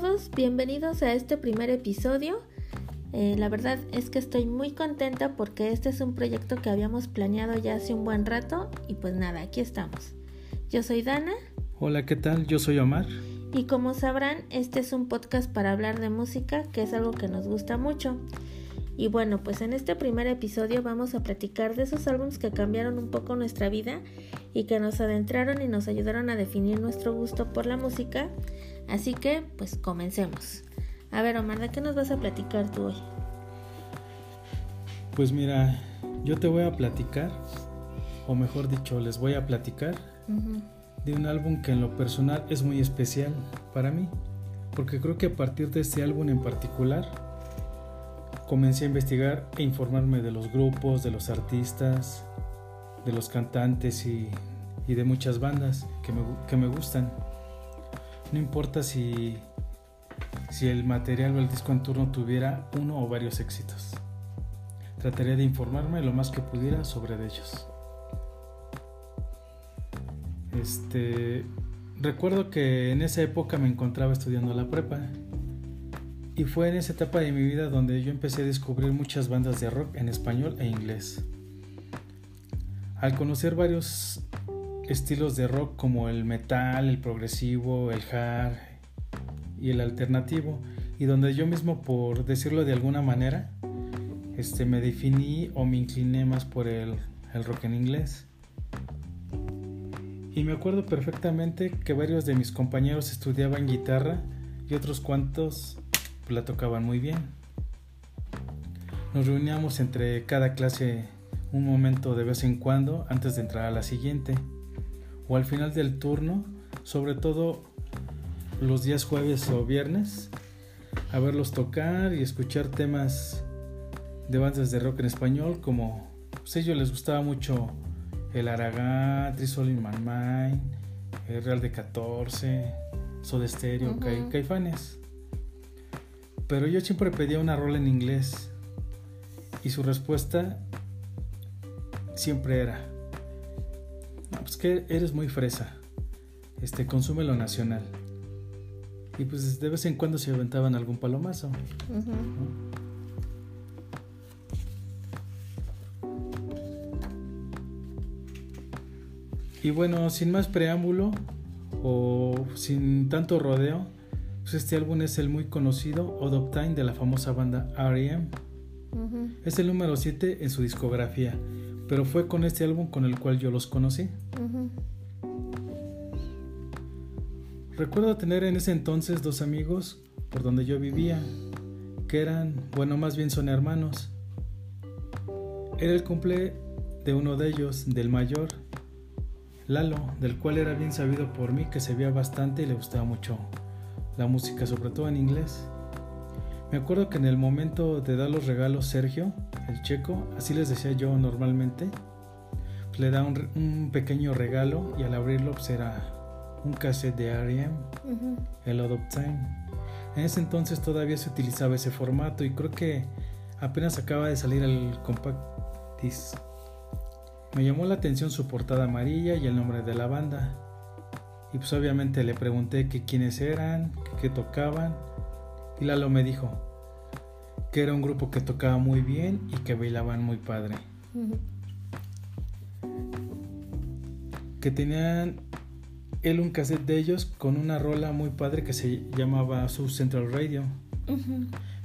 todos, bienvenidos a este primer episodio. Eh, la verdad es que estoy muy contenta porque este es un proyecto que habíamos planeado ya hace un buen rato y pues nada, aquí estamos. Yo soy Dana. Hola, ¿qué tal? Yo soy Omar. Y como sabrán, este es un podcast para hablar de música, que es algo que nos gusta mucho. Y bueno, pues en este primer episodio vamos a platicar de esos álbumes que cambiaron un poco nuestra vida y que nos adentraron y nos ayudaron a definir nuestro gusto por la música. Así que, pues comencemos. A ver, Omar, ¿de qué nos vas a platicar tú hoy? Pues mira, yo te voy a platicar, o mejor dicho, les voy a platicar de un álbum que en lo personal es muy especial para mí, porque creo que a partir de este álbum en particular, comencé a investigar e informarme de los grupos, de los artistas, de los cantantes y, de muchas bandas que me, que me, gustan. No importa si, si el material o el disco en turno tuviera uno o varios éxitos. Trataría de informarme lo más que pudiera sobre ellos. Este, recuerdo que en esa época me encontraba estudiando la prepa y fue en esa etapa de mi vida donde yo empecé a descubrir muchas bandas de rock en español e inglés. Al conocer varios estilos de rock como el metal, el progresivo, el hard y el alternativo, y donde yo mismo, por decirlo de alguna manera, este, me definí o me incliné más por el, el rock en inglés. Y me acuerdo perfectamente que varios de mis compañeros estudiaban guitarra y otros cuantos la tocaban muy bien. Nos reuníamos entre cada clase un momento de vez en cuando antes de entrar a la siguiente o al final del turno, sobre todo los días jueves o viernes, a verlos tocar y escuchar temas de bandas de rock en español como pues ellos les gustaba mucho el Aragán, Trisol in My Mind, el Real de 14, Soda Stereo, Caifanes. Pero yo siempre pedía una rola en inglés y su respuesta siempre era, pues que eres muy fresa, este, consume lo nacional. Y pues de vez en cuando se aventaban algún palomazo. Y bueno, sin más preámbulo o sin tanto rodeo, pues este álbum es el muy conocido Odd Time de la famosa banda R.E.M. Es el número 7 en su discografía, pero fue con este álbum con el cual yo los conocí. Recuerdo tener en ese entonces dos amigos por donde yo vivía, que eran, bueno, más bien son hermanos. Era el cumple de uno de ellos, del mayor, Lalo, del cual era bien sabido por mí que se veía bastante y le gustaba mucho la música, sobre todo en inglés. Me acuerdo que en el momento de dar los regalos Sergio, el checo, así les decía yo normalmente, pues le da un, pequeño regalo y al abrirlo pues era un cassette de R.E.M., el Out of Time. En ese entonces todavía se utilizaba ese formato y creo que apenas acaba de salir el compact disc. Me llamó la atención su portada amarilla y el nombre de la banda. Y pues obviamente le pregunté que quiénes eran, qué tocaban. Y Lalo me dijo que era un grupo que tocaba muy bien y que bailaban muy padre. Que tenían él un cassette de ellos con una rola muy padre que se llamaba South Central Radio.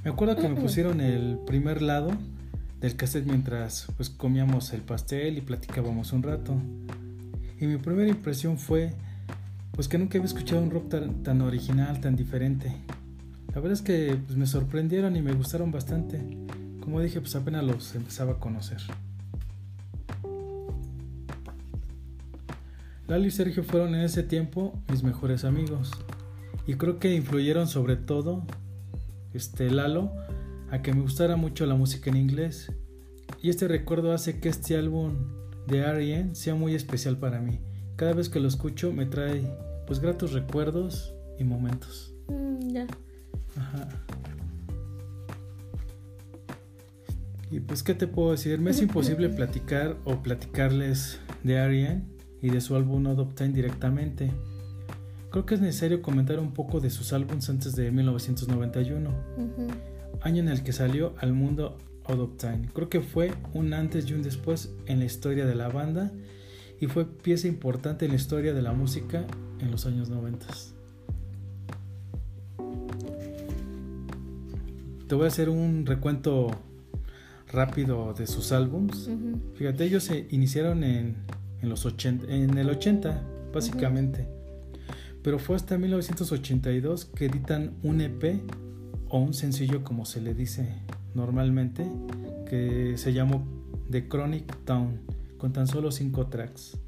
Me acuerdo que me pusieron el primer lado del cassette mientras pues comíamos el pastel y platicábamos un rato. Y mi primera impresión fue pues que nunca había escuchado un rock tan, original, tan diferente. La verdad es que pues, me sorprendieron y me gustaron bastante. Como dije, pues apenas los empezaba a conocer. Lalo y Sergio fueron en ese tiempo mis mejores amigos. Y creo que influyeron sobre todo este Lalo a que me gustara mucho la música en inglés. Y este recuerdo hace que este álbum de R.E.M. sea muy especial para mí. Cada vez que lo escucho me trae pues gratos recuerdos y momentos. Mm, ya. Ajá. Y pues, ¿qué te puedo decir? Me es imposible platicar o platicarles de Ariane y de su álbum No Time directamente. creo que es necesario comentar un poco de sus álbumes antes de 1991, año en el que salió al mundo Time. Creo que fue un antes y un después en la historia de la banda y fue pieza importante en la historia de la música en los años 90. Te voy a hacer un recuento rápido de sus álbums. Fíjate, ellos se iniciaron en, en, los 80, en el 80, básicamente. Pero fue hasta 1982 que editan un EP o un sencillo, como se le dice normalmente, que se llamó The Chronic Town, con tan solo 5 tracks.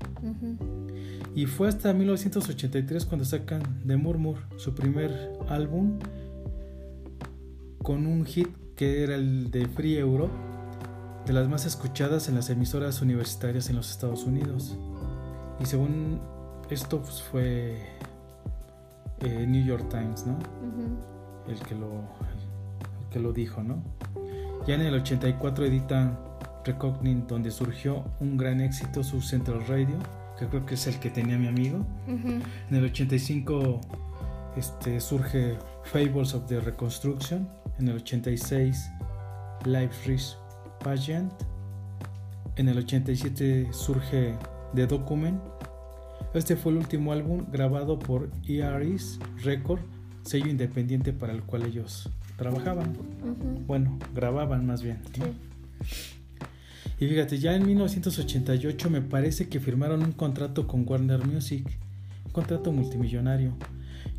Y fue hasta 1983 cuando sacan The Murmur, su primer álbum, con un hit que era el de Free Europe, de las más escuchadas en las emisoras universitarias en los Estados Unidos. Y según esto pues, fue eh, New York Times, ¿no? el, que lo, el que lo dijo, ¿no? Ya en el 84 editan Recognition, donde surgió un gran éxito su Central Radio, que creo que es el que tenía mi amigo. En el 85 este, surge Fables of the Reconstruction. En el 86 Life Risk Pageant. En el 87 surge The Document. Este fue el último álbum grabado por ERS Record, sello independiente para el cual ellos trabajaban. Bueno, grababan más bien. Y fíjate, ya en 1988 me parece que firmaron un contrato con Warner Music, un contrato multimillonario,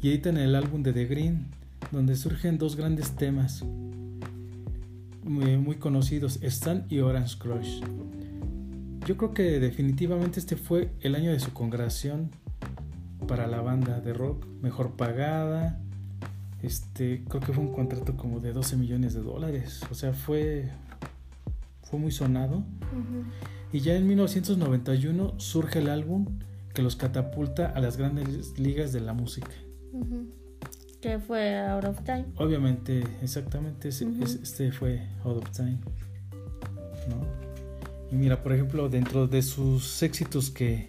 y editan el álbum de The Green, donde surgen dos grandes temas muy, conocidos, Stan y Orange Crush. Yo creo que definitivamente este fue el año de su congregación para la banda de rock, mejor pagada. Este, creo que fue un contrato como de 12 millones de dólares. O sea, fue fue muy sonado. Y ya en 1991 surge el álbum que los catapulta a las grandes ligas de la música. Que fue Out of Time. Obviamente, exactamente, este fue Out of Time. Y mira, por ejemplo, dentro de sus éxitos que,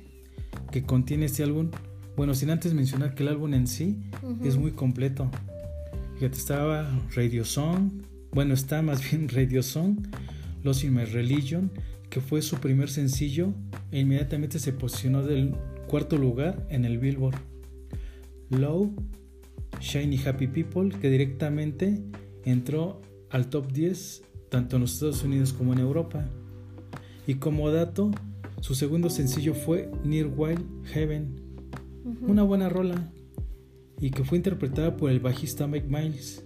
que contiene este álbum, bueno, sin antes mencionar que el álbum en sí es muy completo. Fíjate, estaba Radio Song, bueno, está más bien Radio Song, Lost in My Religion, que fue su primer sencillo e inmediatamente se posicionó del cuarto lugar en el Billboard. Low, Shiny Happy People, que directamente entró al top 10 tanto en los Estados Unidos como en Europa. Y como dato, su segundo sencillo fue Near Wild Heaven, una buena rola, y que fue interpretada por el bajista Mike Miles.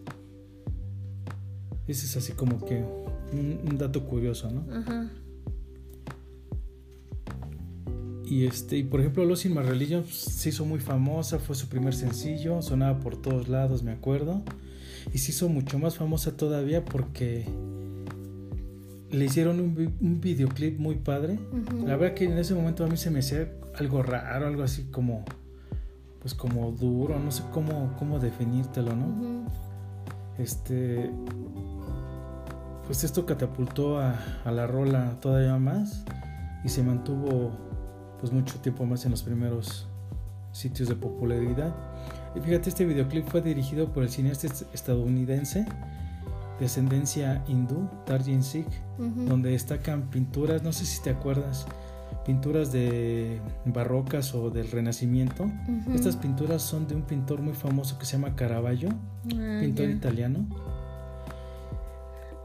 Ese es así como que un, dato curioso, ¿no? Ajá. Y este, y por ejemplo, Los In My Religion pues, se hizo muy famosa, fue su primer sencillo, sonaba por todos lados, me acuerdo. Y se hizo mucho más famosa todavía porque le hicieron un, videoclip muy padre. La verdad que en ese momento a mí se me hacía algo raro, algo así como, pues como duro, no sé cómo, cómo definírtelo, ¿no? Este, pues esto catapultó a, la rola todavía más y se mantuvo pues mucho tiempo más en los primeros sitios de popularidad. Y fíjate, este videoclip fue dirigido por el cineasta estadounidense de ascendencia hindú, Tarjin Sikh, donde destacan pinturas, no sé si te acuerdas, pinturas de barrocas o del renacimiento. Estas pinturas son de un pintor muy famoso que se llama Caravaggio, ah, pintor italiano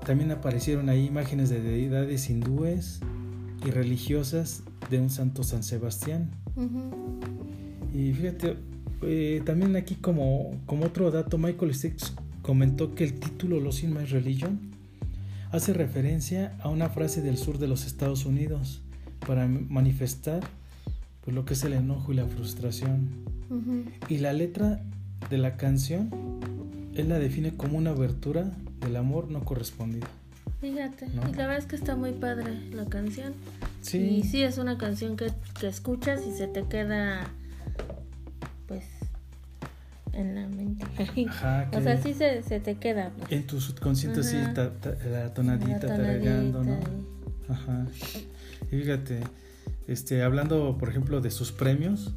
también aparecieron ahí imágenes de deidades hindúes y religiosas de un santo San Sebastián. Y fíjate, eh, también aquí como, como otro dato, Michael Sticks comentó que el título Los In My Religion hace referencia a una frase del sur de los Estados Unidos para manifestar pues, lo que es el enojo y la frustración. Y la letra de la canción, él la define como una abertura el amor no correspondido. Fíjate, y la verdad es que está muy padre la canción. Sí. Y sí, es una canción que, escuchas y se te queda, pues, en la mente. Ajá, o sea, sí se, te queda. Pues. En tu subconsciente, sí, la tonadita, regando, ¿no? Ajá. Y fíjate, este, hablando, por ejemplo, de sus premios,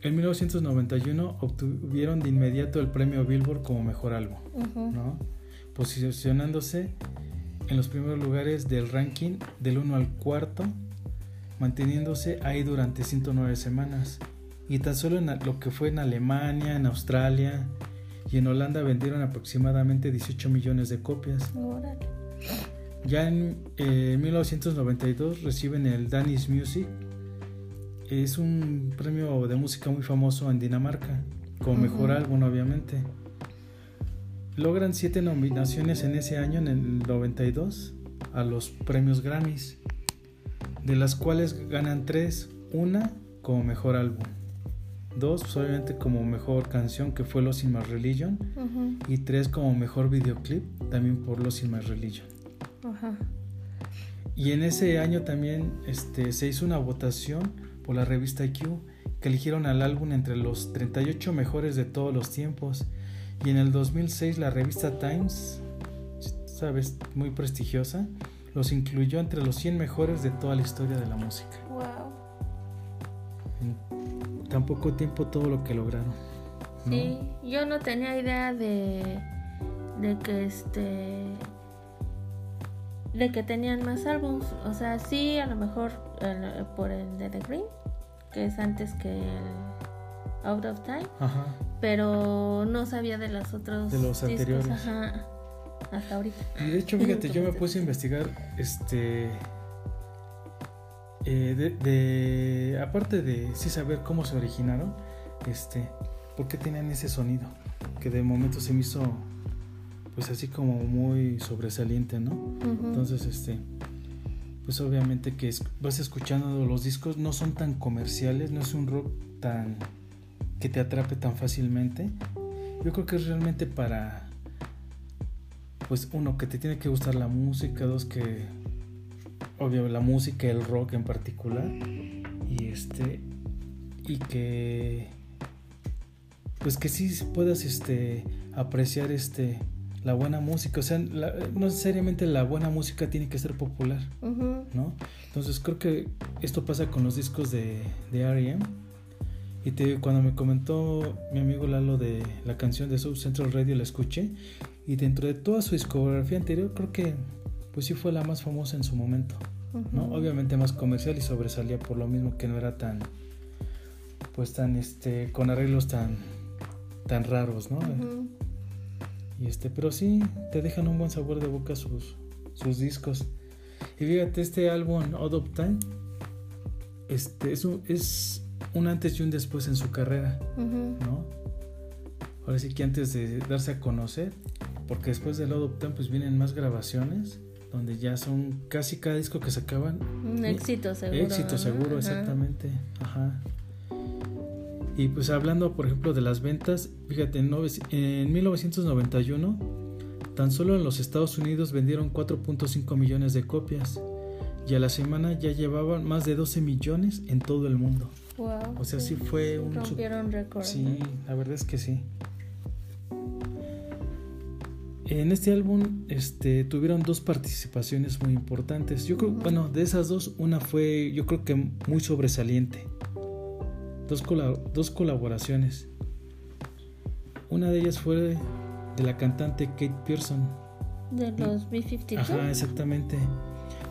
En 1991 obtuvieron de inmediato el premio Billboard como mejor álbum, ¿no? posicionándose en los primeros lugares del ranking del 1 al 4, manteniéndose ahí durante 109 semanas. Y tan solo en lo que fue en Alemania, en Australia y en Holanda vendieron aproximadamente 18 millones de copias. Ya en 1992 eh, reciben el Danish Music es un premio de música muy famoso en Dinamarca, como mejor álbum obviamente. Logran siete nominaciones en ese año, en el 92, a los premios Grammys, de las cuales ganan tres, una como mejor álbum, dos pues, obviamente como mejor canción que fue Los In My Religion y tres como mejor videoclip también por Los In My Religion. Y en ese año también este, se hizo una votación por la revista Q que eligieron al álbum entre los 38 mejores de todos los tiempos. Y en el 2006 la revista Times, sabes, muy prestigiosa, los incluyó entre los 100 mejores de toda la historia de la música. Wow. En tan poco tiempo todo lo que lograron. Sí, yo no tenía idea de, de que este de que tenían más álbums. O sea, sí, a lo mejor por el de The Green, que es antes que el Out of Time. Ajá. Pero no sabía de los otros. De los anteriores. Ajá. Hasta ahorita. Y de hecho, fíjate, yo me puse a investigar este. Eh, de, de, aparte de sí saber cómo se originaron, este, por qué tenían ese sonido, que de momento se me hizo pues así como muy sobresaliente, ¿no? Entonces, este, pues obviamente que vas escuchando los discos, no son tan comerciales, no es un rock tan que te atrape tan fácilmente. Yo creo que es realmente para, pues uno, que te tiene que gustar la música, dos, que, obvio, la música, el rock en particular, y este, y que, pues que sí puedas, este, apreciar, este, la buena música, o sea, no necesariamente la buena música tiene que ser popular, ¿no? Entonces creo que esto pasa con los discos de, de R.E.M. Y te, cuando me comentó mi amigo Lalo de la canción de South Central Radio, la escuché. Y dentro de toda su discografía anterior, creo que pues sí fue la más famosa en su momento. ¿no? Obviamente más comercial y sobresalía por lo mismo que no era tan, pues tan, este, con arreglos tan, tan raros, ¿no? Y este, pero sí, te dejan un buen sabor de boca sus, sus discos. Y fíjate, este álbum Odd of Time este, es, un, es un antes y un después en su carrera, ¿no? Ahora sí que antes de darse a conocer, porque después del of Time pues vienen más grabaciones, donde ya son casi cada disco que sacaban. Un éxito seguro. Éxito seguro, exactamente. Ajá. Y pues hablando, por ejemplo, de las ventas, fíjate, en 1991, tan solo en los Estados Unidos vendieron 4.5 millones de copias y a la semana ya llevaban más de 12 millones en todo el mundo. Wow, o sea, sí, fue un... Rompieron récord. Sí, la verdad es que sí. En este álbum este, tuvieron dos participaciones muy importantes. Yo creo, bueno, de esas dos, una fue yo creo que muy sobresaliente dos, colaboraciones. Una de ellas fue de la cantante Kate Pearson. De los B-52. Ajá, exactamente.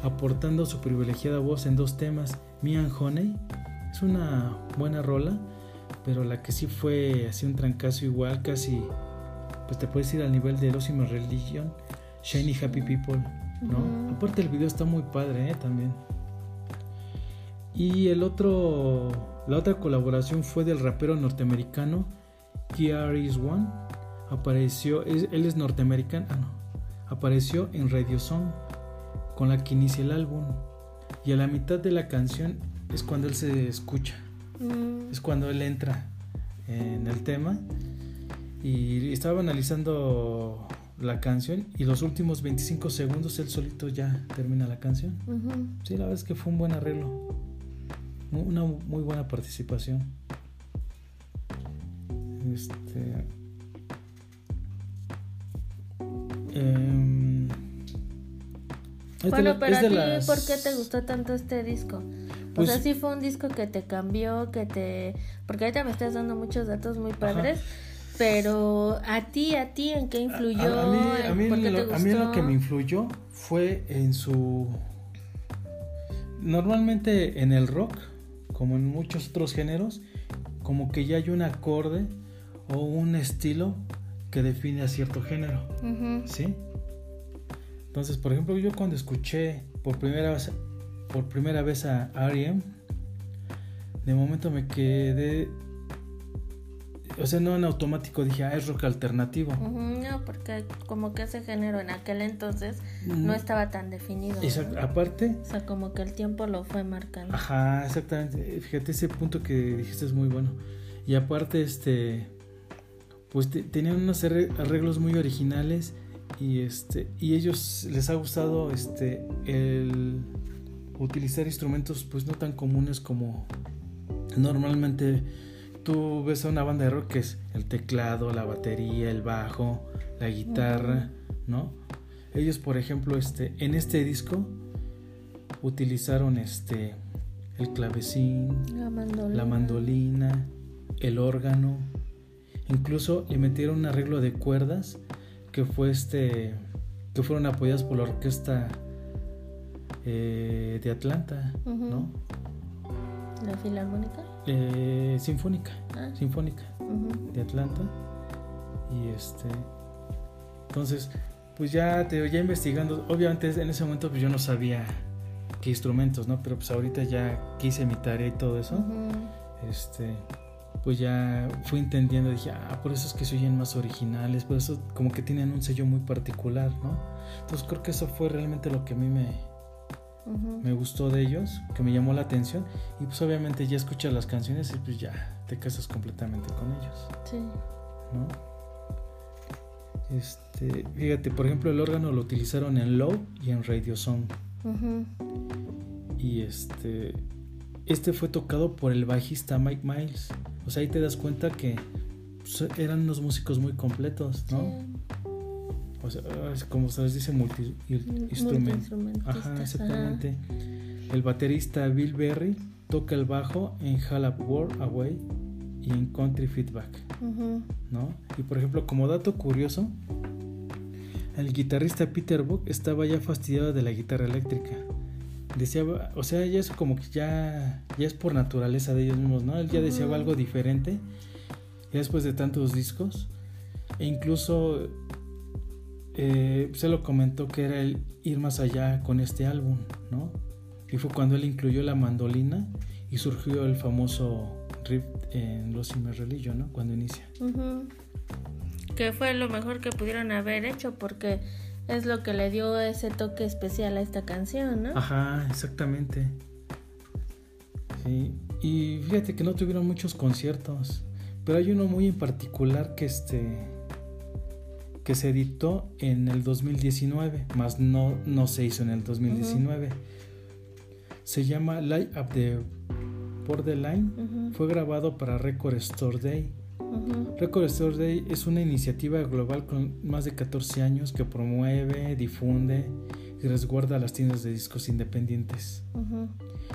Aportando su privilegiada voz en dos temas. Me and Honey es una buena rola, pero la que sí fue así un trancazo igual, casi, pues te puedes ir al nivel de Los Religion, Shiny Happy People, ¿no? Aparte el video está muy padre, ¿eh? También. Y el otro la otra colaboración fue del rapero norteamericano KRS One. Apareció, él es norteamericano, ah, no, apareció en Radio Song con la que inicia el álbum. Y a la mitad de la canción es cuando él se escucha, mm. es cuando él entra en el tema. Y estaba analizando la canción y los últimos 25 segundos él solito ya termina la canción. Sí, la verdad es que fue un buen arreglo una muy buena participación. Este. Em, bueno, pero a ti, ¿por qué te gustó tanto este disco? O sea, pues sí fue un disco que te cambió, que te... Porque ahorita me estás dando muchos datos muy padres. Pero a ti, a ti, ¿en qué influyó? A, mí, a mí, lo, a mí lo que me influyó fue en su... Normalmente en el rock, como en muchos otros géneros, como que ya hay un acorde o un estilo que define a cierto género. ¿Sí? Entonces, por ejemplo, yo cuando escuché por primera vez, por primera vez a R.E.M., de momento me quedé o sea, no en automático dije, ah, es rock alternativo. no, porque como que ese género en aquel entonces no estaba tan definido. Aparte. O sea, como que el tiempo lo fue marcando. Ajá, exactamente. Fíjate, ese punto que dijiste es muy bueno. Y aparte, este, pues tenían unos arreglos muy originales y este, y ellos les ha gustado, este, el utilizar instrumentos, pues no tan comunes como normalmente tú ves a una banda de rock que es el teclado, la batería, el bajo, la guitarra, ¿no? Ellos, por ejemplo, este, en este disco utilizaron este el clavecín, la mandolina. el órgano, incluso le metieron un arreglo de cuerdas que fue este que fueron apoyadas por la orquesta eh, de Atlanta, ¿no? ¿La filarmónica? Eh, sinfónica, ah. sinfónica de Atlanta. Y este, entonces, pues ya te ya investigando, obviamente en ese momento pues yo no sabía qué instrumentos, ¿no? Pero pues ahorita ya quise mi tarea y todo eso. Este, pues ya fui entendiendo, dije, ah, por eso es que se oyen más originales, por eso como que tienen un sello muy particular, ¿no? Entonces creo que eso fue realmente lo que a mí me, me gustó de ellos, que me llamó la atención. Y pues obviamente ya escuchas las canciones y pues ya te casas completamente con ellos. Sí. ¿No? Este, fíjate, por ejemplo, el órgano lo utilizaron en Low y en Radio Song. Y este, este fue tocado por el bajista Mike Miles. O sea, ahí te das cuenta que pues, eran unos músicos muy completos, ¿no? O sea, como se les dice, multi, instrumento. Ajá, exactamente. El baterista Bill Berry toca el bajo en Hall World Away y en Country Feedback. ¿no? Y por ejemplo, como dato curioso, el guitarrista Peter Buck estaba ya fastidiado de la guitarra eléctrica. Deseaba, o sea, ya es como que ya, ya es por naturaleza de ellos mismos, ¿no? Él ya deseaba algo diferente, ya después de tantos discos. E incluso eh, se lo comentó que era el ir más allá con este álbum, ¿no? Y fue cuando él incluyó la mandolina y surgió el famoso riff en Los Religion, ¿no? Cuando inicia. Que fue lo mejor que pudieron haber hecho porque es lo que le dio ese toque especial a esta canción, ¿no? Ajá, exactamente. Sí. Y fíjate que no tuvieron muchos conciertos, pero hay uno muy en particular que este que se editó en el 2019, más no, no se hizo en el 2019. Se llama Light Up the Borderline. Fue grabado para Record Store Day. Record Store Day es una iniciativa global con más de 14 años que promueve, difunde y resguarda las tiendas de discos independientes.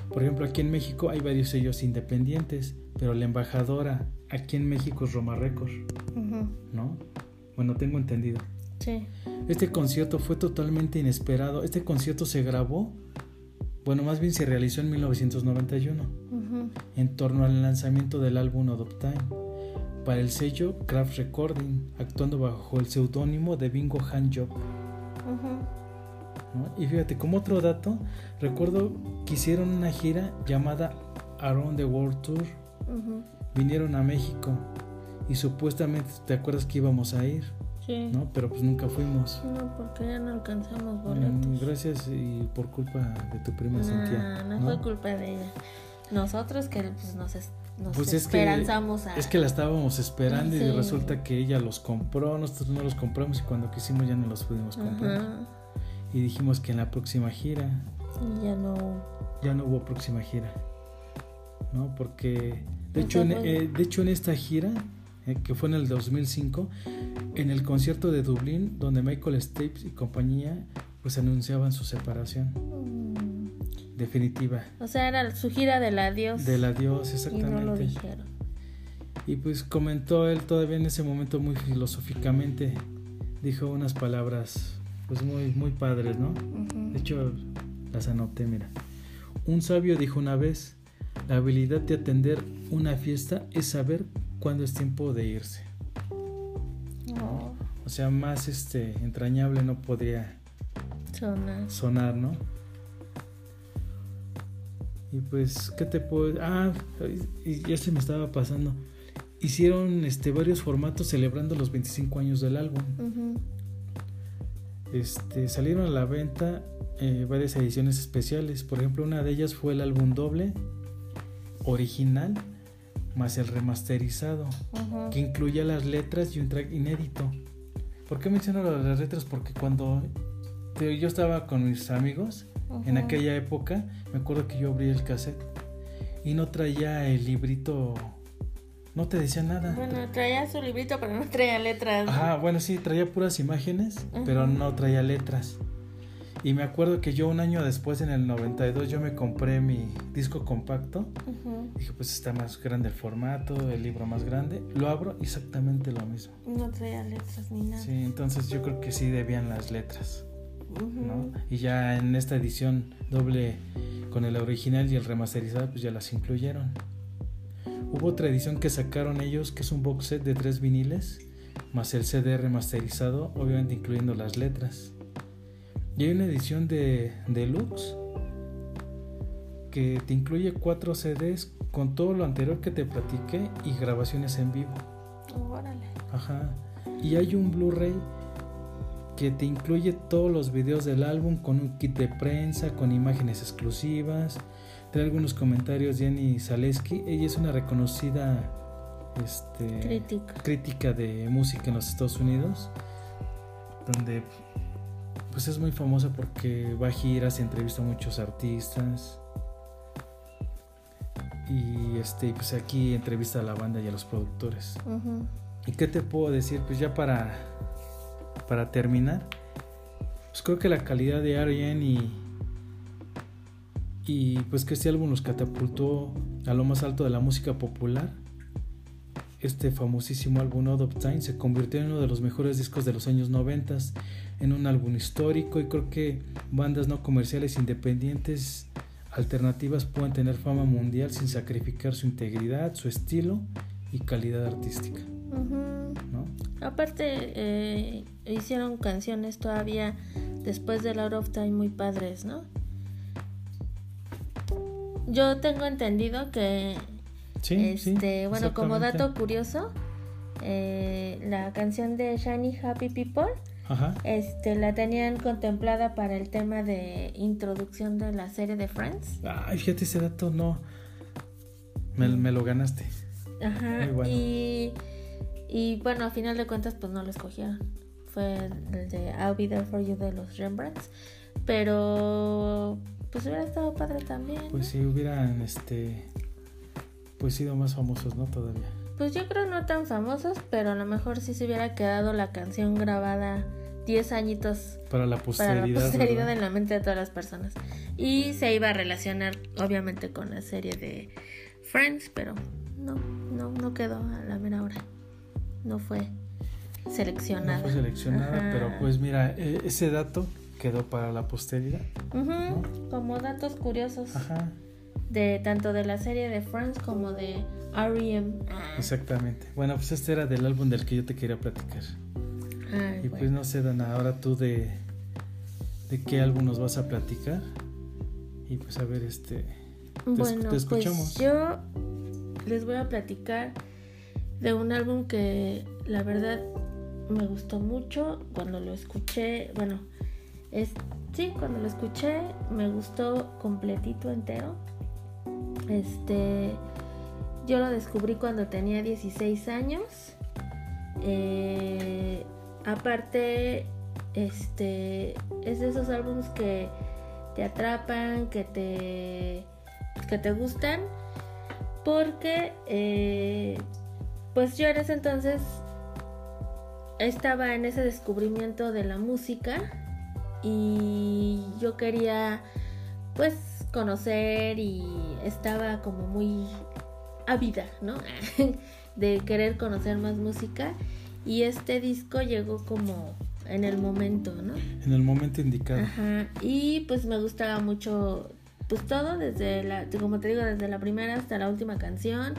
Por ejemplo, aquí en México hay varios sellos independientes, pero la embajadora aquí en México es Roma Record, ¿no? Bueno, tengo entendido. Sí. Este concierto fue totalmente inesperado. Este concierto se grabó, bueno, más bien se realizó en 1991, en torno al lanzamiento del álbum Adopt Time, para el sello Craft Recording, actuando bajo el seudónimo de Bingo Handjob. Y fíjate, como otro dato, recuerdo que hicieron una gira llamada Around the World Tour. Vinieron a México y supuestamente te acuerdas que íbamos a ir. Sí. ¿no? Pero pues nunca fuimos. No, porque ya no alcanzamos boletos. gracias y por culpa de tu prima Cintia. No, no fue culpa de ella. Nosotros que pues, nos, nos pues esperanzamos es que, Es que la estábamos esperando y resulta que ella los compró, nosotros no los compramos y cuando quisimos ya no los pudimos comprar. Y dijimos que en la próxima gira. Y ya no. Ya no hubo próxima gira. ¿No? Porque. De, hecho, en, eh, de hecho, en esta gira que fue en el 2005, en el concierto de Dublín, donde Michael Stapes y compañía pues anunciaban su separación. definitiva. O sea, era su gira del adiós. Del adiós, y exactamente. no lo dijeron. Y pues comentó él todavía en ese momento muy filosóficamente, dijo unas palabras pues muy, muy padres, ¿no? Ujú. De hecho, las anoté, mira. Un sabio dijo una vez, la habilidad de atender una fiesta es saber cuándo es tiempo de irse. Oh, O sea, más este entrañable no podría sonas. sonar, ¿no? Y pues, ¿qué te puedo...? Ah, ya se me estaba pasando. Hicieron este, varios formatos celebrando los 25 años del álbum. Este, salieron a la venta eh, varias ediciones especiales. Por ejemplo, una de ellas fue el álbum doble original más el remasterizado, Ujú. que incluía las letras y un track inédito. ¿Por qué menciono las letras? Porque cuando yo estaba con mis amigos en Ujú. aquella época, me acuerdo que yo abrí el cassette y no traía el librito, no te decía nada. Bueno, traía su librito, pero no traía letras. ¿no? Ajá, bueno, sí, traía puras imágenes, pero Ujú. no traía letras. Y me acuerdo que yo un año después, en el 92, yo me compré mi disco compacto. Dije, pues está más grande el formato, el libro más grande. Lo abro, exactamente lo mismo. No traía letras ni nada. Sí, entonces yo creo que sí debían las letras. ¿no? Y ya en esta edición doble con el original y el remasterizado, pues ya las incluyeron. Hubo otra edición que sacaron ellos, que es un box set de tres viniles, más el CD remasterizado, obviamente incluyendo las letras. Y hay una edición de deluxe que te incluye cuatro CDs con todo lo anterior que te platiqué y grabaciones en vivo. Órale. Ajá. Y hay un Blu-ray que te incluye todos los videos del álbum con un kit de prensa, con imágenes exclusivas. Trae algunos comentarios de Jenny Zaleski. Ella es una reconocida este, Crítica. crítica de música en los Estados Unidos, donde pues es muy famosa porque va a giras y entrevista a muchos artistas. Y este, pues aquí entrevista a la banda y a los productores. ¿Y qué te puedo decir? Pues ya para, para terminar, pues creo que la calidad de R.E.M. y, y pues que este álbum los catapultó a lo más alto de la música popular. Este famosísimo álbum Out of Time se convirtió en uno de los mejores discos de los años 90, en un álbum histórico y creo que bandas no comerciales independientes alternativas pueden tener fama mundial sin sacrificar su integridad, su estilo y calidad artística. Aparte, eh, hicieron canciones todavía después del Out of Time muy padres, ¿no? Yo tengo entendido que, Sí, este, sí, bueno, como dato curioso, eh, la canción de Shiny Happy People, Ajá. este, la tenían contemplada para el tema de introducción de la serie de Friends. Ay, fíjate ese dato, no. Me, me lo ganaste. Ajá. Muy bueno. Y, y bueno, a final de cuentas, pues no lo escogieron. Fue el de I'll Be There For You de los Rembrandts. Pero pues hubiera estado padre también. ¿no? Pues si hubieran, este, pues sido más famosos, ¿no? Todavía. Pues yo creo no tan famosos, pero a lo mejor sí se hubiera quedado la canción grabada 10 añitos Para la para posteridad. la posteridad en la mente de todas las personas. Y se iba a relacionar obviamente con la serie de Friends, pero no, no, no quedó a la mera hora. No fue seleccionada. No fue seleccionada, Ajá. pero pues mira, e- ese dato quedó para la posteridad. Ujú, Como datos curiosos Ajá, de tanto de la serie de Friends como de R.E.M. Ah, exactamente. Bueno, pues este era del álbum del que yo te quería platicar. ay, Y pues no sé, Dana, ahora tú de, de qué álbum nos vas a platicar. Y pues a ver, este... te es- Bueno, te escuchamos. pues yo les voy a platicar de un álbum que la verdad me gustó mucho cuando lo escuché. Bueno, es sí, cuando lo escuché me gustó completito entero. Este, yo lo descubrí cuando tenía 16 años. Eh, aparte, este, es de esos álbumes que te atrapan, que te, que te gustan, porque, eh, pues yo en ese entonces estaba en ese descubrimiento de la música y yo quería, pues, conocer y estaba como muy ávida, ¿no? de querer conocer más música y este disco llegó como en el momento, ¿no? En el momento indicado. Ajá. Y pues me gustaba mucho, pues todo, desde la, como te digo, desde la primera hasta la última canción.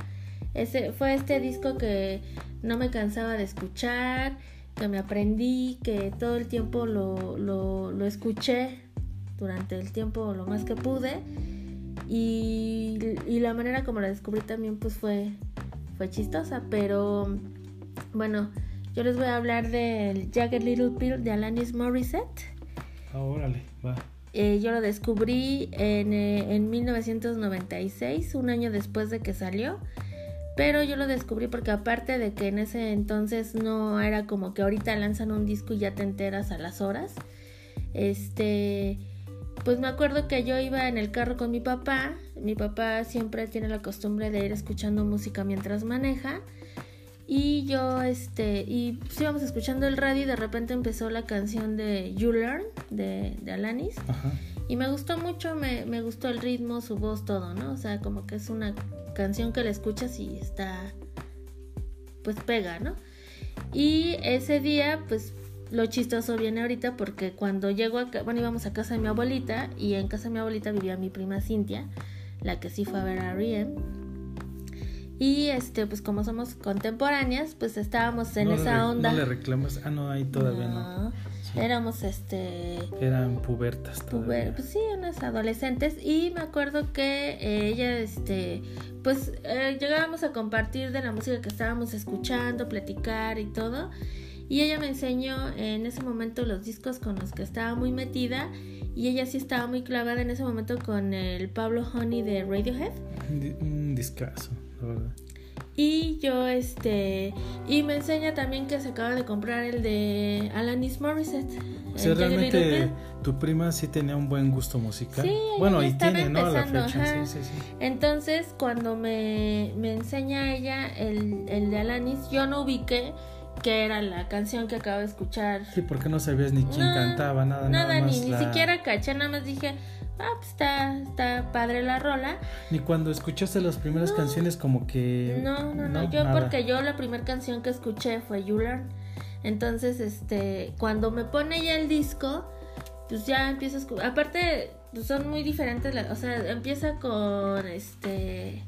Ese, fue este disco que no me cansaba de escuchar, que me aprendí, que todo el tiempo lo, lo, lo escuché durante el tiempo lo más que pude. Y, y, la manera como la descubrí también pues fue, fue chistosa, pero bueno, yo les voy a hablar del Jagged Little Pill de Alanis Morissette. Ah, órale, va. Eh, yo lo descubrí en, eh, en 1996, un año después de que salió. Pero yo lo descubrí porque aparte de que en ese entonces no era como que ahorita lanzan un disco y ya te enteras a las horas. Este, pues me acuerdo que yo iba en el carro con mi papá. Mi papá siempre tiene la costumbre de ir escuchando música mientras maneja. Y yo, este, y pues íbamos escuchando el radio y de repente empezó la canción de You Learn de, de Alanis. Y me gustó mucho, me, me, gustó el ritmo, su voz, todo, ¿no? O sea, como que es una canción que la escuchas y está, pues pega, ¿no? Y ese día, pues lo chistoso viene ahorita porque cuando llego acá, bueno, íbamos a casa de mi abuelita y en casa de mi abuelita vivía mi prima Cintia, la que sí fue a ver a Riem y este, pues como somos contemporáneas, pues estábamos en esa onda. No le reclamas, ah, no, ahí todavía no. Éramos este. Eran pubertas todavía. pues sí, unas adolescentes. Y me acuerdo que eh, ella, este, pues eh, llegábamos a compartir de la música que estábamos escuchando, platicar y todo. Y ella me enseñó en ese momento los discos con los que estaba muy metida. Y ella sí estaba muy clavada en ese momento con el Pablo Honey de Radiohead. Un discazo. Y yo, este, y me enseña también que se acaba de comprar el de Alanis Morissette. O sea, realmente tu prima sí tenía un buen gusto musical. Sí, bueno, y tiene, ¿no? la fecha. Sí, sí, sí. Entonces, cuando me, me enseña ella el, el de Alanis, yo no ubiqué que era la canción que acabo de escuchar. Sí, porque no sabías ni quién cantaba, nada, nada. Nada, ni, ni siquiera caché, nada más dije, ah, pues está, está padre la rola. Ni cuando escuchaste las primeras canciones como que... No, no, no, yo porque yo la primera canción que escuché fue You Learn. Entonces, este, cuando me pone ya el disco, pues ya empiezo a escuchar. Aparte, pues son muy diferentes, o sea, empieza con, este...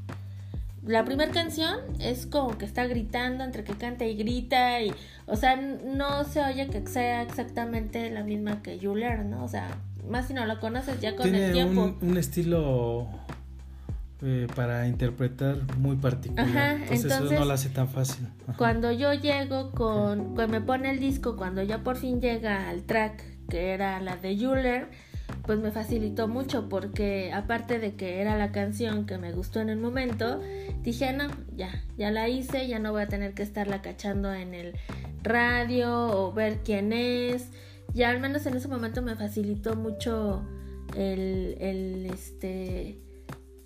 La primera canción es como que está gritando entre que canta y grita y, o sea, no se oye que sea exactamente la misma que You Learn, ¿no? O sea, más si no lo conoces ya con el tiempo. Un, un estilo eh, para interpretar muy particular. entonces, eso no lo hace tan fácil. Cuando yo llego con, cuando me pone el disco, cuando ya por fin llega al track que era la de Euler, pues me facilitó mucho porque aparte de que era la canción que me gustó en el momento, dije, no, ya, ya la hice, ya no voy a tener que estarla cachando en el radio o ver quién es ya al menos en ese momento me facilitó mucho el, el este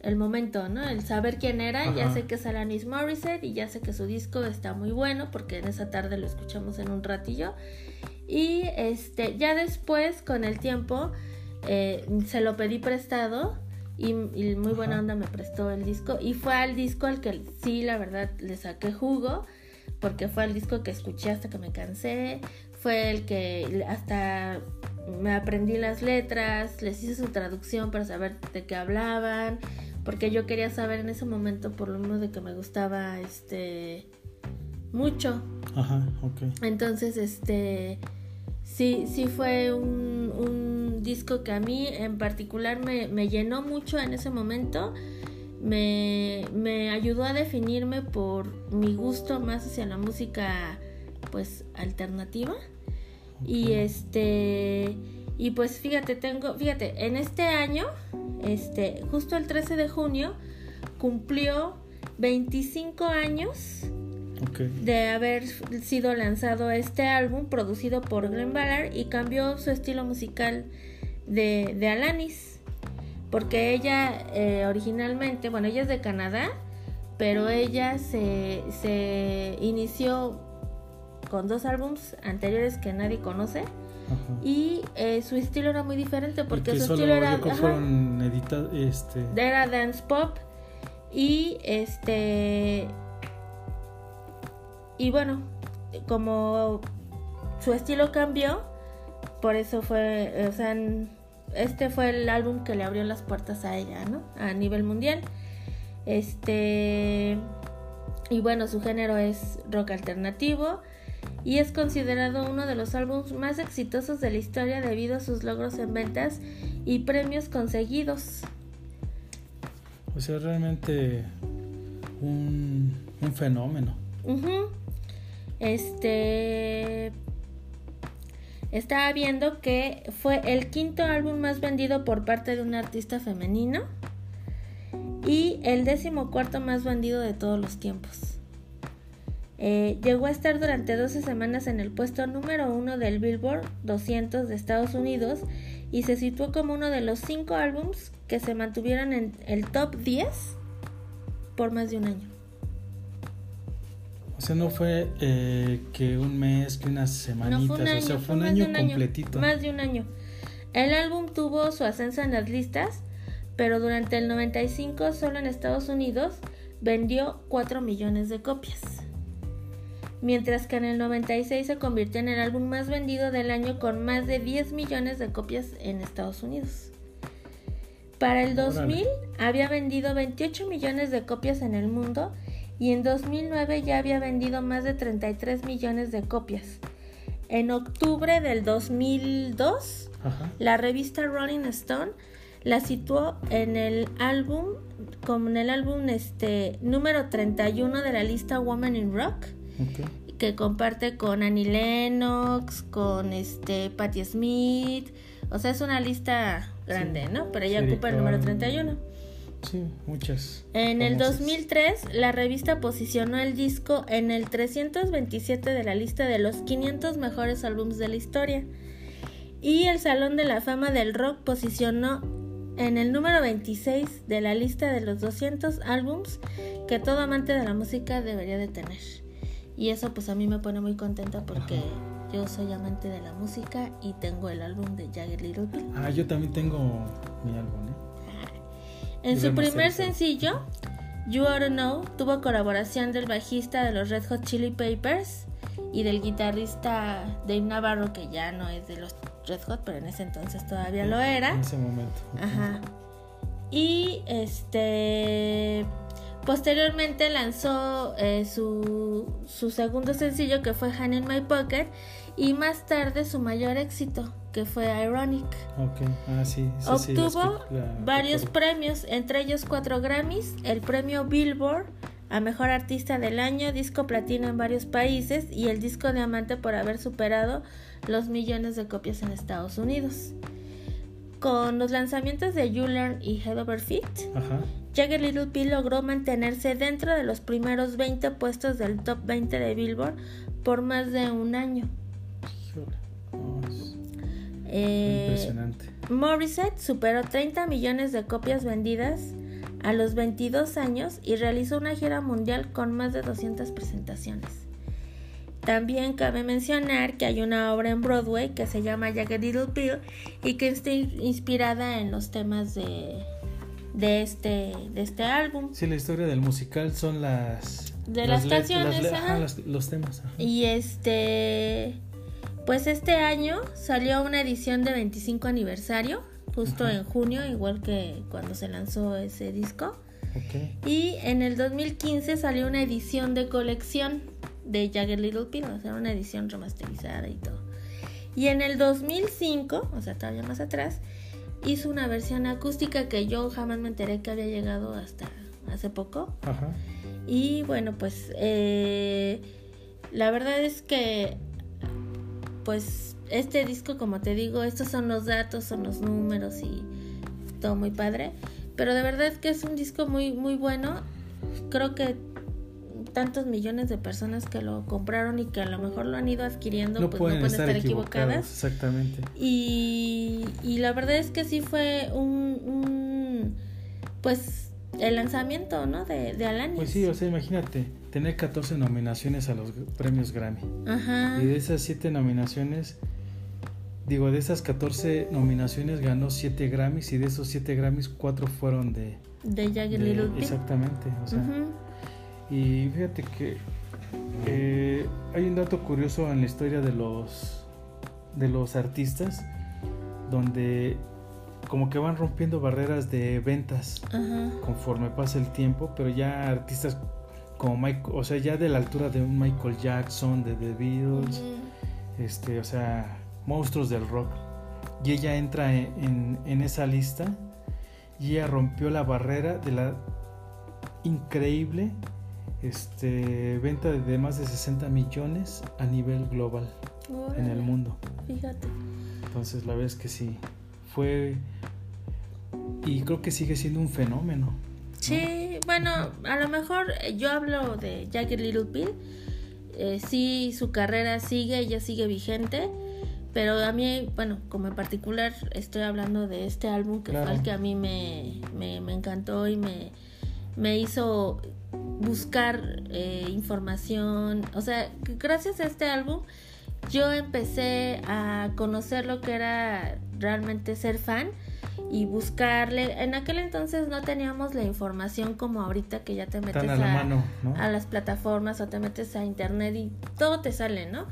el momento, ¿no? El saber quién era, ya sé que es Alanis Morissette y ya sé que su disco está muy bueno porque en esa tarde lo escuchamos en un ratillo. Y este, ya después, con el tiempo, eh, se lo pedí prestado y, muy buena onda me prestó el disco. Y fue al disco al que sí, la verdad, le saqué jugo porque fue el disco que escuché hasta que me cansé, fue el que hasta me aprendí las letras, les hice su traducción para saber de qué hablaban, porque yo quería saber en ese momento por lo menos de que me gustaba este mucho. Ajá, ok. Entonces, este sí, sí fue un, un disco que a mí en particular me, me llenó mucho en ese momento. Me, me ayudó a definirme por mi gusto más hacia la música pues alternativa y este y pues fíjate, tengo, fíjate, en este año, este, justo el 13 de junio cumplió 25 años de haber sido lanzado este álbum producido por Glenn Ballard y cambió su estilo musical de, de Alanis porque ella eh, originalmente, bueno, ella es de Canadá, pero ella se, se inició con dos álbums anteriores que nadie conoce. y eh, su estilo era muy diferente porque su estilo era fueron este era dance pop y este y bueno como su estilo cambió por eso fue o sea este fue el álbum que le abrió las puertas a ella no a nivel mundial este y bueno su género es rock alternativo y es considerado uno de los álbumes más exitosos de la historia debido a sus logros en ventas y premios conseguidos. O sea, realmente un, fenómeno. Este. Estaba viendo que fue el quinto álbum más vendido por parte de un artista femenino y el décimo cuarto más vendido de todos los tiempos. Eh, llegó a estar durante 12 semanas en el puesto número uno del Billboard 200 de Estados Unidos y se situó como uno de los cinco álbums que se mantuvieron en el top 10 por más de un año. O sea, no fue eh, que un mes, que unas semanitas, o sea, fue, un, año, completito. Más de un año. El álbum tuvo su ascenso en las listas, pero durante el 95 solo en Estados Unidos vendió 4 millones de copias mientras que en el 96 se convirtió en el álbum más vendido del año con más de 10 millones de copias en Estados Unidos. Para el 2000 había vendido 28 millones de copias en el mundo y en 2009 ya había vendido más de 33 millones de copias. En octubre del 2002, la revista Rolling Stone la situó en el álbum como en el álbum este número 31 de la lista Woman in Rock que comparte con Annie Lennox, con este Patti Smith. O sea, es una lista grande, ¿no? Pero ella ocupa el número 31. Sí, muchas. En el 2003, la revista posicionó el disco en el 327 de la lista de los 500 mejores álbumes de la historia. Y el Salón de la Fama del Rock posicionó en el número 26 de la lista de los 200 álbums que todo amante de la música debería de tener. Y eso pues a mí me pone muy contenta porque yo soy amante de la música y tengo el álbum de Jagged Little Pill. Ah, yo también tengo mi álbum, ¿eh? En su primer sencillo, You Ought Know, tuvo colaboración del bajista de los Red Hot Chili Peppers y del guitarrista Dave Navarro, que ya no es de los Red Hot, pero en ese entonces todavía lo era. En ese momento. Ajá. Y este Posteriormente lanzó eh, su, su, segundo sencillo que fue Hand in My Pocket y más tarde su mayor éxito que fue Ironic. Ah, sí, Obtuvo varios premios, entre ellos cuatro Grammys, el premio Billboard a Mejor Artista del Año, disco platino en varios países y el disco diamante por haber superado los millones de copias en Estados Unidos. Con los lanzamientos de You Learn y Head Over Feet, Jagger Little Pill logró mantenerse dentro de los primeros 20 puestos del top 20 de Billboard por más de un año. Eh, impresionante. Morissette superó 30 millones de copias vendidas a los 22 años y realizó una gira mundial con más de 200 presentaciones. También cabe mencionar que hay una obra en Broadway que se llama Jagged Little Pill y que está inspirada en los temas de, de este, de este álbum. Sí, la historia del musical son las... De las, canciones, los, temas. Y este... Pues este año salió una edición de 25 aniversario, justo en junio, igual que cuando se lanzó ese disco. Y en el 2015 salió una edición de colección de Jagger Little Pill, o sea, una edición remasterizada y todo. Y en el 2005, o sea, todavía más atrás, hizo una versión acústica que yo jamás me enteré que había llegado hasta hace poco. Ajá. Y bueno, pues eh, la verdad es que, pues este disco, como te digo, estos son los datos, son los números y todo muy padre. Pero de verdad que es un disco muy, muy bueno. Creo que tantos millones de personas que lo compraron y que a lo mejor lo han ido adquiriendo, pues no pueden estar, equivocadas. Exactamente. Y, y, la verdad es que sí fue un, pues el lanzamiento, ¿no? De, de Alanis. Pues sí, o sea, imagínate, tener 14 nominaciones a los premios Grammy. Ajá. Y de esas 7 nominaciones, digo, de esas 14 nominaciones ganó 7 Grammys y de esos 7 Grammys 4 fueron de... De Jagger Little. Exactamente, o sea, y fíjate que eh, hay un dato curioso en la historia de los, de los artistas donde como que van rompiendo barreras de ventas conforme pasa el tiempo, pero ya artistas como Michael, o sea, ya de la altura de un Michael Jackson, de The Beatles, este, o sea, monstruos del rock. Y ella entra en, en, esa lista y ella rompió la barrera de la increíble este, venta de más de 60 millones a nivel global en el mundo. Fíjate. Entonces la vez que sí, fue y creo que sigue siendo un fenómeno. Sí, bueno, a lo mejor eh, yo hablo de Jagger Little Pill. Eh, sí, su carrera sigue, ella sigue vigente. Pero a mí, bueno, como en particular estoy hablando de este álbum que fue el que a mí me, me, encantó y me, me hizo buscar eh, información. O sea, gracias a este álbum yo empecé a conocer lo que era realmente ser fan y buscarle. En aquel entonces no teníamos la información como ahorita que ya te metes a, las plataformas o te metes a internet y todo te sale, ¿no?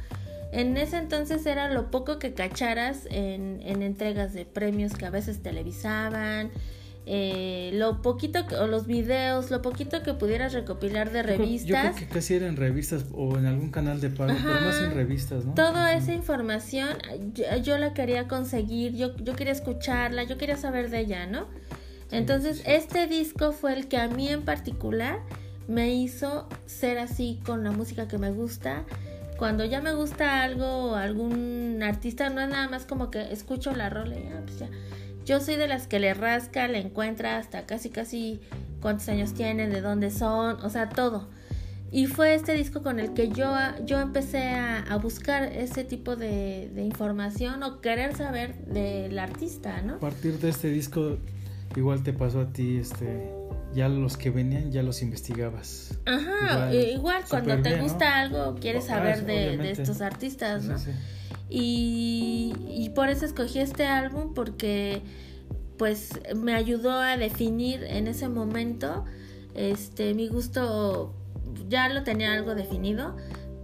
En ese entonces era lo poco que cacharas en, en entregas de premios que a veces televisaban, eh, lo poquito que, o los videos, lo poquito que pudieras recopilar de revistas. Yo creo, que casi era en revistas o en algún canal de pago, pero más en revistas, ¿no? Toda esa información yo, la quería conseguir, yo, yo quería escucharla, yo quería saber de ella, ¿no? Entonces, este disco fue el que a mí en particular me hizo ser así con la música que me gusta. Cuando ya me gusta algo, algún artista, no es nada más como que escucho la rola y ah, pues ya yo soy de las que le rasca, le encuentra hasta casi casi cuántos años tienen, de dónde son, o sea, todo. Y fue este disco con el que yo, yo empecé a, buscar ese tipo de, información o querer saber del artista, ¿no? A partir de este disco, igual te pasó a ti, este, ya los que venían ya los investigabas. Ajá, igual, cuando te gusta algo, quieres ah, saber de, estos artistas, ¿no? Y, por eso escogí este álbum porque pues me ayudó a definir en ese momento este mi gusto ya lo tenía algo definido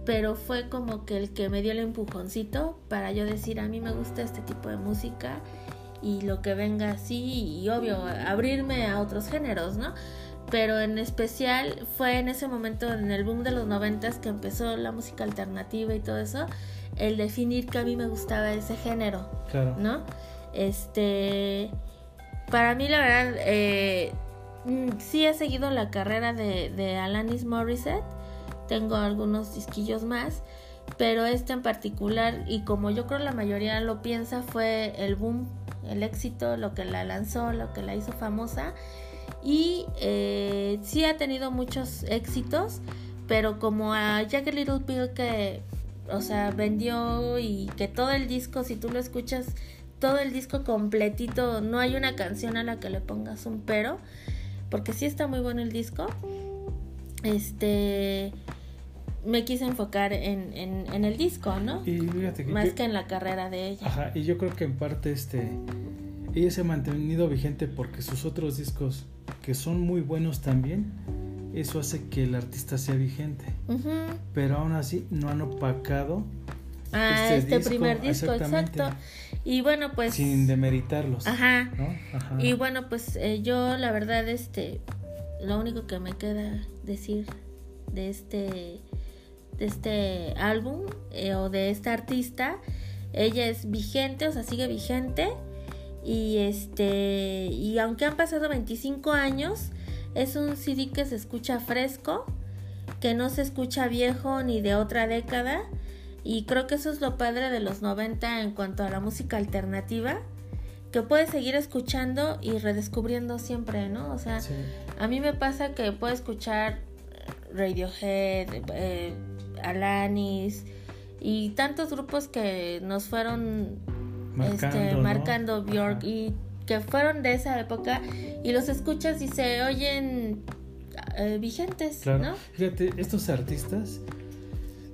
pero fue como que el que me dio el empujoncito para yo decir a mí me gusta este tipo de música y lo que venga así y obvio abrirme a otros géneros, ¿no? Pero en especial fue en ese momento en el boom de los noventas que empezó la música alternativa y todo eso el definir que a mí me gustaba ese género, claro. ¿no? Este, para mí la verdad, eh, mm, sí he seguido la carrera de, de Alanis Morissette, tengo algunos disquillos más, pero este en particular, y como yo creo la mayoría lo piensa, fue el boom, el éxito, lo que la lanzó, lo que la hizo famosa, y eh, sí ha tenido muchos éxitos, pero como a Jack Little Pill que o sea, vendió y que todo el disco, si tú lo escuchas, todo el disco completito, no hay una canción a la que le pongas un pero, porque sí está muy bueno el disco. Este, me quise enfocar en, en, el disco, ¿no? Y fíjate que Más que en la carrera de ella. Ajá, y yo creo que en parte este, ella se ha mantenido vigente porque sus otros discos, que son muy buenos también, eso hace que el artista sea vigente. Pero aún así no han opacado ah, este, este primer disco, exacto. Y bueno, pues sin demeritarlos. Ajá. Y bueno, pues eh, yo la verdad este lo único que me queda decir de este de este álbum eh, o de esta artista, ella es vigente, o sea, sigue vigente y este y aunque han pasado 25 años, es un CD que se escucha fresco, que no se escucha viejo ni de otra década. Y creo que eso es lo padre de los 90 en cuanto a la música alternativa, que puedes seguir escuchando y redescubriendo siempre, ¿no? O sea, a mí me pasa que puedo escuchar Radiohead, eh, Alanis y tantos grupos que nos fueron marcando, este, marcando Bjork y que fueron de esa época y los escuchas y se oyen eh, vigentes, ¿no? Fíjate, estos artistas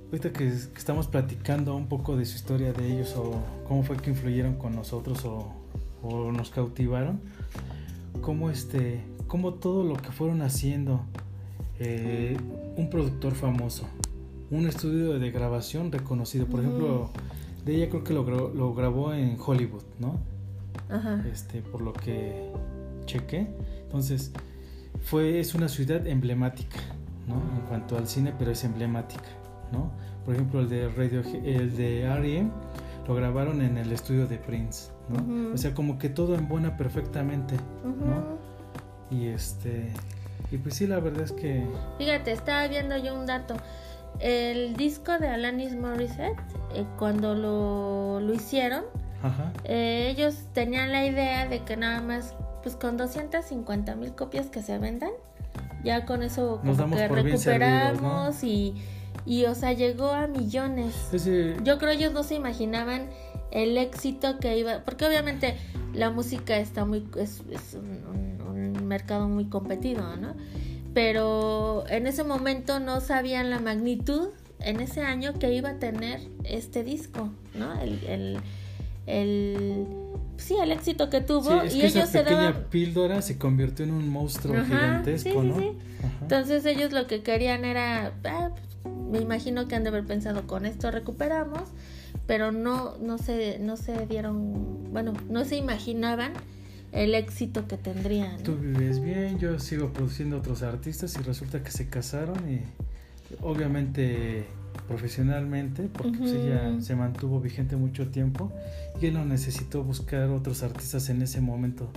ahorita que, estamos platicando un poco de su historia de ellos o cómo fue que influyeron con nosotros o, nos cautivaron, cómo este, cómo todo lo que fueron haciendo, eh, un productor famoso, un estudio de grabación reconocido, por ejemplo, de ella creo que lo, lo grabó en Hollywood, ¿no? Ajá. Este, por lo que chequé, entonces fue es una ciudad emblemática, ¿no? En cuanto al cine, pero es emblemática. ¿no? Por ejemplo, el de Radio, el de lo grabaron en el estudio de Prince, ¿no? O sea, como que todo en buena perfectamente, ¿no? Y este y pues sí, la verdad es que Fíjate, estaba viendo yo un dato. El disco de Alanis Morissette, eh, cuando lo, lo hicieron, eh, ellos tenían la idea de que nada más, pues con 250 mil copias que se vendan, ya con eso como que recuperamos y y o sea, llegó a millones. Yo creo ellos no se imaginaban el éxito que iba, porque obviamente la música está muy, es, un, mercado muy competido, ¿no? Pero en ese momento no sabían la magnitud en ese año que iba a tener este disco, ¿no? El, el, el sí, el éxito que tuvo y ellos se daban píldora se convirtió en un monstruo gigantesco, ¿no? Entonces ellos lo que querían era ah, me imagino que han de haber pensado con esto recuperamos, pero no, no se, no se dieron, bueno, no se imaginaban el éxito que tendrían. Tú vives bien, yo sigo produciendo otros artistas y resulta que se casaron y obviamente profesionalmente, porque pues ella se mantuvo vigente mucho tiempo y él no necesitó buscar otros artistas en ese momento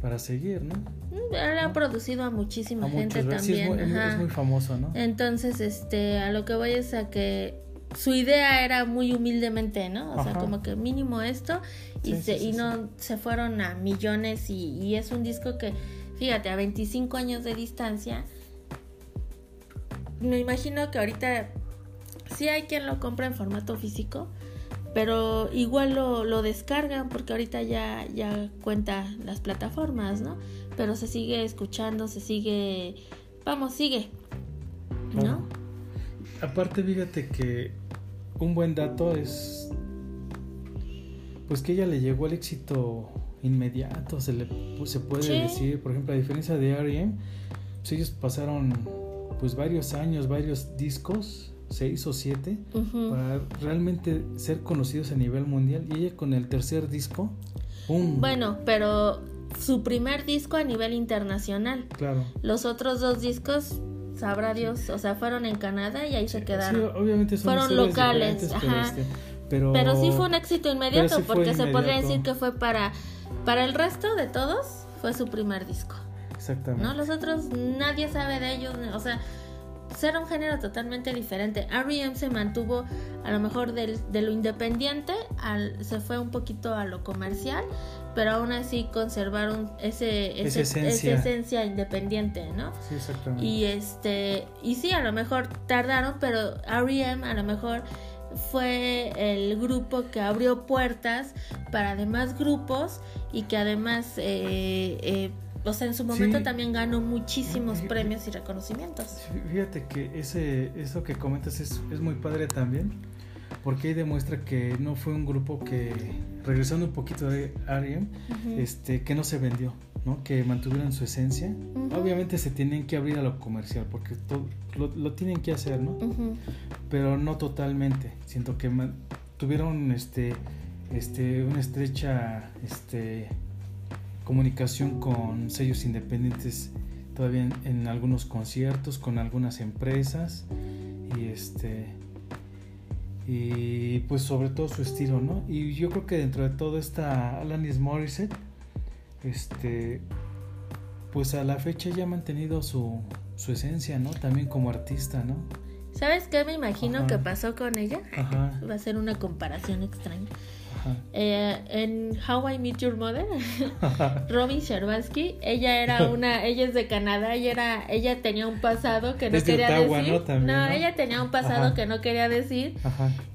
para seguir, ¿no? Mm, él ha producido a muchísima gente también. Es muy, famoso, ¿no? Entonces, este, a lo que voy es a que su idea era muy humildemente, ¿no? O sea, como que mínimo esto y, se, y no se fueron a millones y, y, es un disco que, fíjate, a 25 años de distancia, me imagino que ahorita sí hay quien lo compra en formato físico, pero igual lo, lo, descargan porque ahorita ya, ya cuenta las plataformas, ¿no? Pero se sigue escuchando, se sigue, vamos, sigue, ¿no? Aparte, fíjate que un buen dato es, pues que ella le llegó el éxito inmediato, se le se puede decir, por ejemplo, a diferencia de R.E.M., pues ellos pasaron pues varios años, varios discos seis o siete para realmente ser conocidos a nivel mundial. Y ella con el tercer disco bueno pero su primer disco a nivel internacional. Claro. Los otros dos discos sabrá Dios o sea fueron en Canadá y ahí se quedaron. obviamente fueron locales ajá. este, pero, pero, sí fue un éxito inmediato porque se podría decir que fue para para el resto de todos fue su primer disco. Exactamente. No los otros nadie sabe de ellos o sea era un género totalmente diferente. R.E.M. se mantuvo a lo mejor de lo independiente, al, se fue un poquito a lo comercial, pero aún así conservaron ese, ese esa esencia. independiente, ¿no? Sí, exactamente. Y, este, y sí, a lo mejor tardaron, pero R.E.M. a lo mejor fue el grupo que abrió puertas para demás grupos y que además eh, eh, o sea, en su momento también ganó muchísimos premios y reconocimientos. Fíjate que ese, eso que comentas es, es muy padre también, porque ahí demuestra que no fue un grupo que, regresando un poquito de Ariam, este, que no se vendió, ¿no? que mantuvieron su esencia. Obviamente se tienen que abrir a lo comercial, porque lo, lo, tienen que hacer, ¿no? Pero no totalmente. Siento que tuvieron este, este, una estrecha este, comunicación con sellos independientes todavía en, algunos conciertos con algunas empresas y este y pues sobre todo su estilo no y yo creo que dentro de todo esta Alanis Morissette este pues a la fecha ya ha mantenido su, su esencia no también como artista no sabes qué me imagino que pasó con ella. Va a ser una comparación extraña eh, en How I Meet Your Mother, Robin Sherbansky, ella era una, ella es de Canadá, ella era, ella tenía un pasado que no quería decir. ¿no? ella tenía un pasado que no quería decir,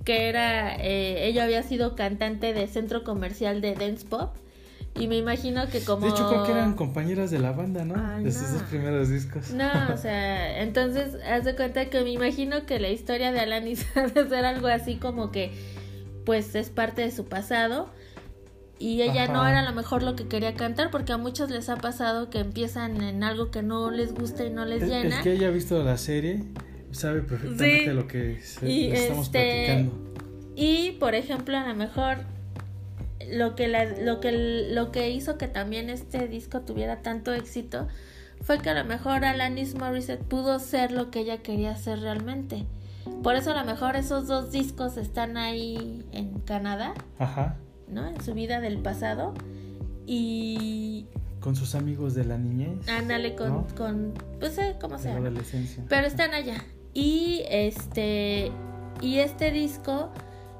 que era, eh, ella había sido cantante de centro comercial de dance pop Y me imagino que como... De hecho, creo que eran compañeras de la banda, ¿no? Ay, de sus no. dos primeros discos. No, o sea, entonces haz de cuenta que me imagino que la historia de Alanis ha de ser algo así como que pues es parte de su pasado y ella Ajá. no era a lo mejor lo que quería cantar porque a muchos les ha pasado que empiezan en algo que no les gusta y no les Es, llena. es que ella ha visto la serie, sabe perfectamente Sí. lo que se- Y, estamos este, platicando. Y por ejemplo, a lo mejor lo que la- lo que lo que hizo que también este disco tuviera tanto éxito fue que a lo mejor Alanis Morissette pudo ser lo que ella quería ser realmente. Por eso a lo mejor esos dos discos están ahí en Canadá, Ajá. ¿no? En su vida del pasado. Y Con sus amigos de la niñez. ándale con, ¿No? con pues eh, sea. la ¿no? adolescencia. Pero están allá. Y este. Y este disco,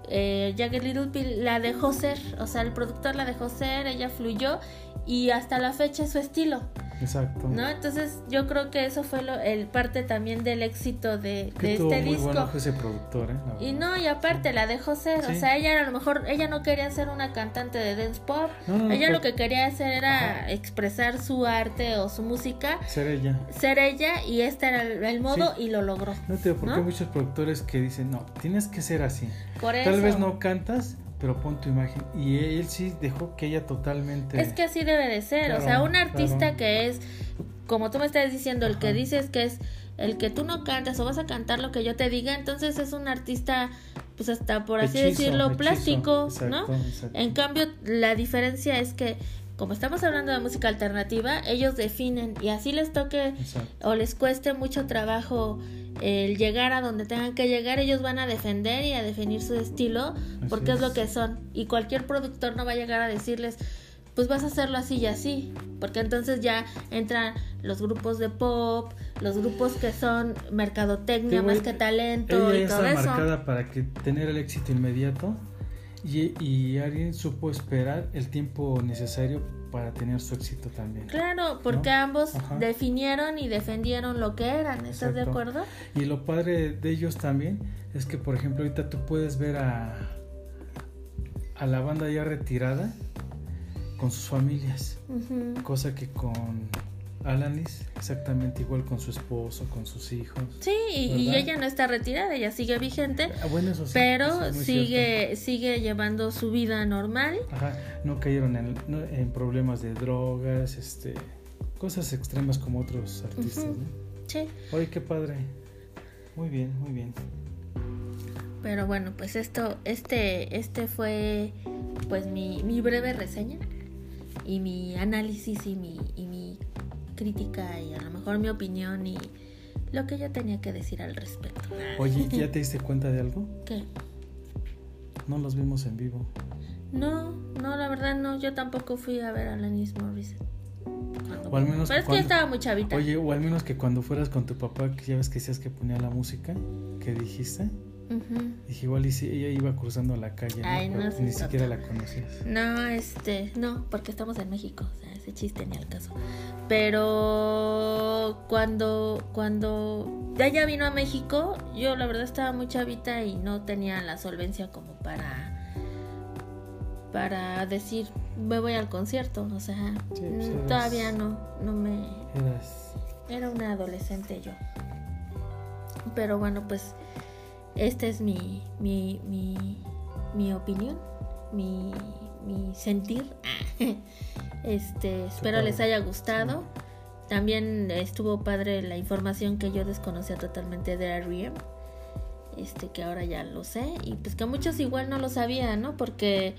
eh, Jagged Little Pill, la dejó ser. O sea, el productor la dejó ser, ella fluyó. Y hasta la fecha es su estilo. Exacto. ¿No? Entonces, yo creo que eso fue lo, el parte también del éxito de, Que de tuvo este muy disco. ese productor, ¿eh? Y no, y aparte la dejó ser, o sea, ella a lo mejor, ella no quería ser una cantante de dance pop, No, no, no, ella lo que quería hacer era Ajá. expresar su arte o su música, Ser ella. ser ella, y este era el, el modo Sí. y lo logró. No te porque ¿No? hay muchos productores que dicen, no, tienes que ser así. Por eso. Tal vez no cantas, pero pon tu imagen. Y él sí dejó que ella totalmente. Es que así debe de ser, o sea, un artista claro. que es, como tú me estás diciendo, el que dices que es el que tú no cantas o vas a cantar lo que yo te diga, entonces es un artista, pues hasta por así Hechizo, decirlo, hechizo. plástico, Exacto, ¿no? exacto. En cambio, la diferencia es que, como estamos hablando de música alternativa, ellos definen y así les toque Exacto. o les cueste mucho trabajo el llegar a donde tengan que llegar, ellos van a defender y a definir su estilo porque es. es. lo que son. Y cualquier productor no va a llegar a decirles, pues vas a hacerlo así y así, porque entonces ya entran los grupos de pop, los grupos que son mercadotecnia más que talento Ella y todo está eso. marcada para que tener el éxito inmediato. Y, y alguien supo esperar el tiempo necesario para tener su éxito también. Claro, porque ¿No? ambos Ajá. definieron y defendieron lo que eran, ¿estás de acuerdo? Y lo padre de ellos también es que, por ejemplo, ahorita tú puedes ver a, a la banda ya retirada con sus familias, cosa que con Alanis exactamente igual con su esposo, con sus hijos. Sí, y, ella no está retirada, ella sigue vigente, Ah, bueno, eso sí, pero eso es muy sigue sigue llevando su vida normal. Ajá, no cayeron en, no- en problemas de drogas, este, cosas extremas como otros artistas, Ujú. ¿no? Sí, Oye, qué padre. Muy bien, muy bien. pero bueno, pues esto este este fue pues mi, mi breve reseña y mi análisis y mi y mi crítica y a lo mejor mi opinión y lo que yo tenía que decir al respecto. Oye, ¿ya te diste cuenta de algo? ¿Qué? No los vimos en vivo. No, no, la verdad no, yo tampoco fui a ver a Alanis Morissette. Cuando- O al menos Pero es que cuando- estaba muy chavita. Oye, o al menos que cuando fueras con tu papá, que ya ves que decías que ponía la música, que dijiste, Ujú. dije igual y si ella iba cruzando la calle, ni siquiera la conocías. No, este, no, porque estamos en México, o sea, ese chiste ni al caso. Pero cuando, cuando ella vino a México, yo la verdad estaba muy chavita y no tenía la solvencia como para, para decir, me voy al concierto, o sea, Sí, pues, mm, eras- todavía no, no me, Eras era una adolescente yo. Pero bueno, pues esta es mi, mi, mi, mi opinión, mi, mi sentir. Este, espero les haya gustado. También estuvo padre la información que yo desconocía totalmente de R.E.M. Este, que ahora ya lo sé. Y pues que muchos igual no lo sabían, ¿no? Porque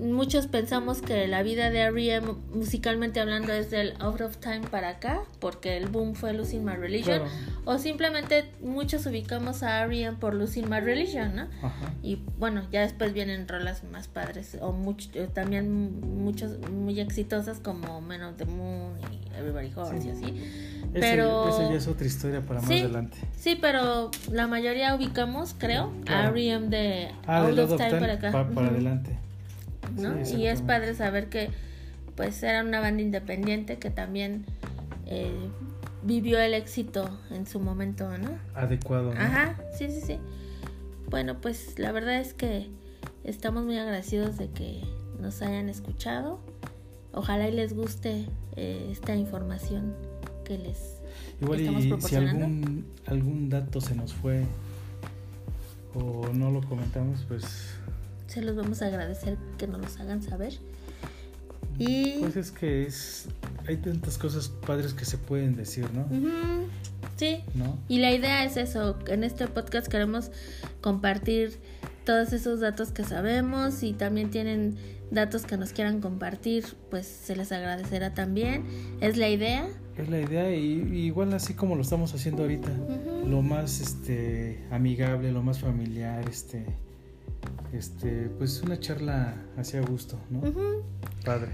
muchos pensamos que la vida de R.E.M. musicalmente hablando es del Out of Time para acá, porque el boom fue Losing My Religion, Claro. o simplemente muchos ubicamos a R.E.M. por Losing My Religion, ¿no? Ajá. Y bueno, ya después vienen rolas más padres, o much- eh, también muchos muy exitosas como Men of the Moon y Everybody Hurts Sí. y así. Pero- Esa ya es otra historia para más adelante. Sí, pero la mayoría ubicamos, creo, a Claro. R.E.M. de Ah, Out del of Time para acá. pa- para Ujú. adelante. ¿No? Sí, y es padre saber que pues era una banda independiente que también eh, vivió el éxito en su momento, ¿no? Adecuado. ¿no? Ajá, sí, sí, sí. Bueno, pues la verdad es que estamos muy agradecidos de que nos hayan escuchado ojalá y les guste eh, esta información que les Igual estamos y si algún, algún dato se nos fue o no lo comentamos, pues, Se los vamos a agradecer que nos los hagan saber. Y pues es que es hay tantas cosas padres que se pueden decir, ¿no? Sí, ¿No? y la idea es eso, en este podcast queremos compartir todos esos datos que sabemos y también tienen datos que nos quieran compartir, pues se les agradecerá también. Es la idea. Es la idea y, y igual así como lo estamos haciendo ahorita, lo más este amigable, lo más familiar, este este pues una charla hacia gusto, ¿no? Padre.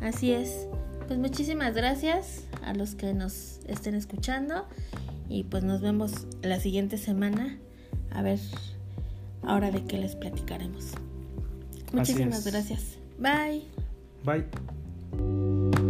Así es. Pues muchísimas gracias a los que nos estén escuchando y pues nos vemos la siguiente semana a ver ahora de qué les platicaremos. Así Muchísimas gracias. Bye. Bye.